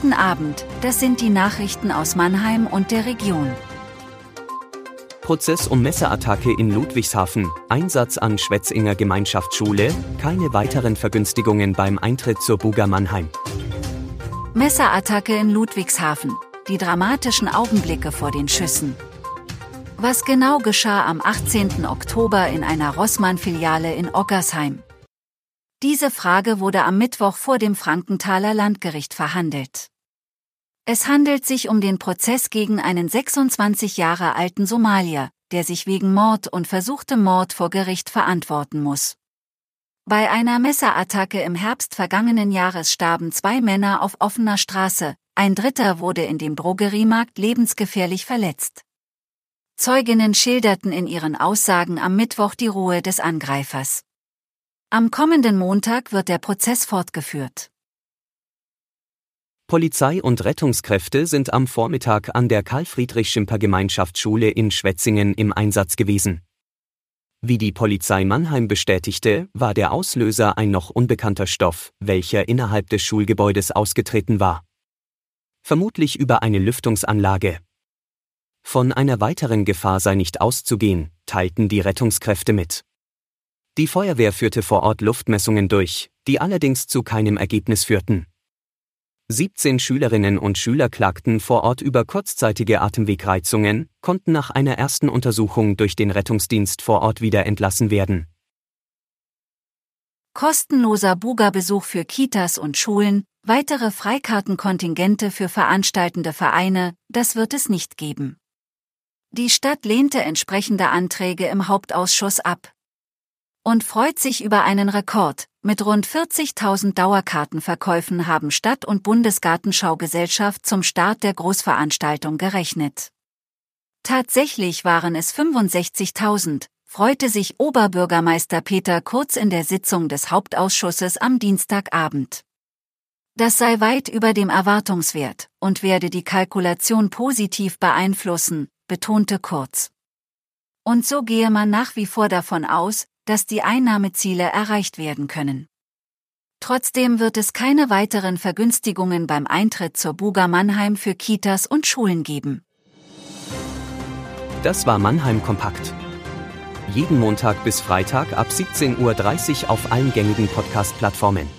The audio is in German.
Guten Abend, das sind die Nachrichten aus Mannheim und der Region. Prozess um Messerattacke in Ludwigshafen, Einsatz an Schwetzinger Gemeinschaftsschule, keine weiteren Vergünstigungen beim Eintritt zur Buga Mannheim. Messerattacke in Ludwigshafen, die dramatischen Augenblicke vor den Schüssen. Was genau geschah am 18. Oktober in einer Rossmann-Filiale in Oggersheim? Diese Frage wurde am Mittwoch vor dem Frankenthaler Landgericht verhandelt. Es handelt sich um den Prozess gegen einen 26 Jahre alten Somalier, der sich wegen Mord und versuchtem Mord vor Gericht verantworten muss. Bei einer Messerattacke im Herbst vergangenen Jahres starben zwei Männer auf offener Straße, ein dritter wurde in dem Drogeriemarkt lebensgefährlich verletzt. Zeuginnen schilderten in ihren Aussagen am Mittwoch die Ruhe des Angreifers. Am kommenden Montag wird der Prozess fortgeführt. Polizei und Rettungskräfte sind am Vormittag an der Karl-Friedrich-Schimper-Gemeinschaftsschule in Schwetzingen im Einsatz gewesen. Wie die Polizei Mannheim bestätigte, war der Auslöser ein noch unbekannter Stoff, welcher innerhalb des Schulgebäudes ausgetreten war. Vermutlich über eine Lüftungsanlage. Von einer weiteren Gefahr sei nicht auszugehen, teilten die Rettungskräfte mit. Die Feuerwehr führte vor Ort Luftmessungen durch, die allerdings zu keinem Ergebnis führten. 17 Schülerinnen und Schüler klagten vor Ort über kurzzeitige Atemwegreizungen, konnten nach einer ersten Untersuchung durch den Rettungsdienst vor Ort wieder entlassen werden. Kostenloser Buga-Besuch für Kitas und Schulen, weitere Freikartenkontingente für veranstaltende Vereine, das wird es nicht geben. Die Stadt lehnte entsprechende Anträge im Hauptausschuss ab und freut sich über einen Rekord. Mit rund 40.000 Dauerkartenverkäufen haben Stadt- und Bundesgartenschaugesellschaft zum Start der Großveranstaltung gerechnet. Tatsächlich waren es 65.000, freute sich Oberbürgermeister Peter Kurz in der Sitzung des Hauptausschusses am Dienstagabend. Das sei weit über dem Erwartungswert und werde die Kalkulation positiv beeinflussen, betonte Kurz. Und so gehe man nach wie vor davon aus, dass die Einnahmeziele erreicht werden können. Trotzdem wird es keine weiteren Vergünstigungen beim Eintritt zur Buga Mannheim für Kitas und Schulen geben. Das war Mannheim Kompakt. Jeden Montag bis Freitag ab 17.30 Uhr auf allen gängigen Podcast-Plattformen.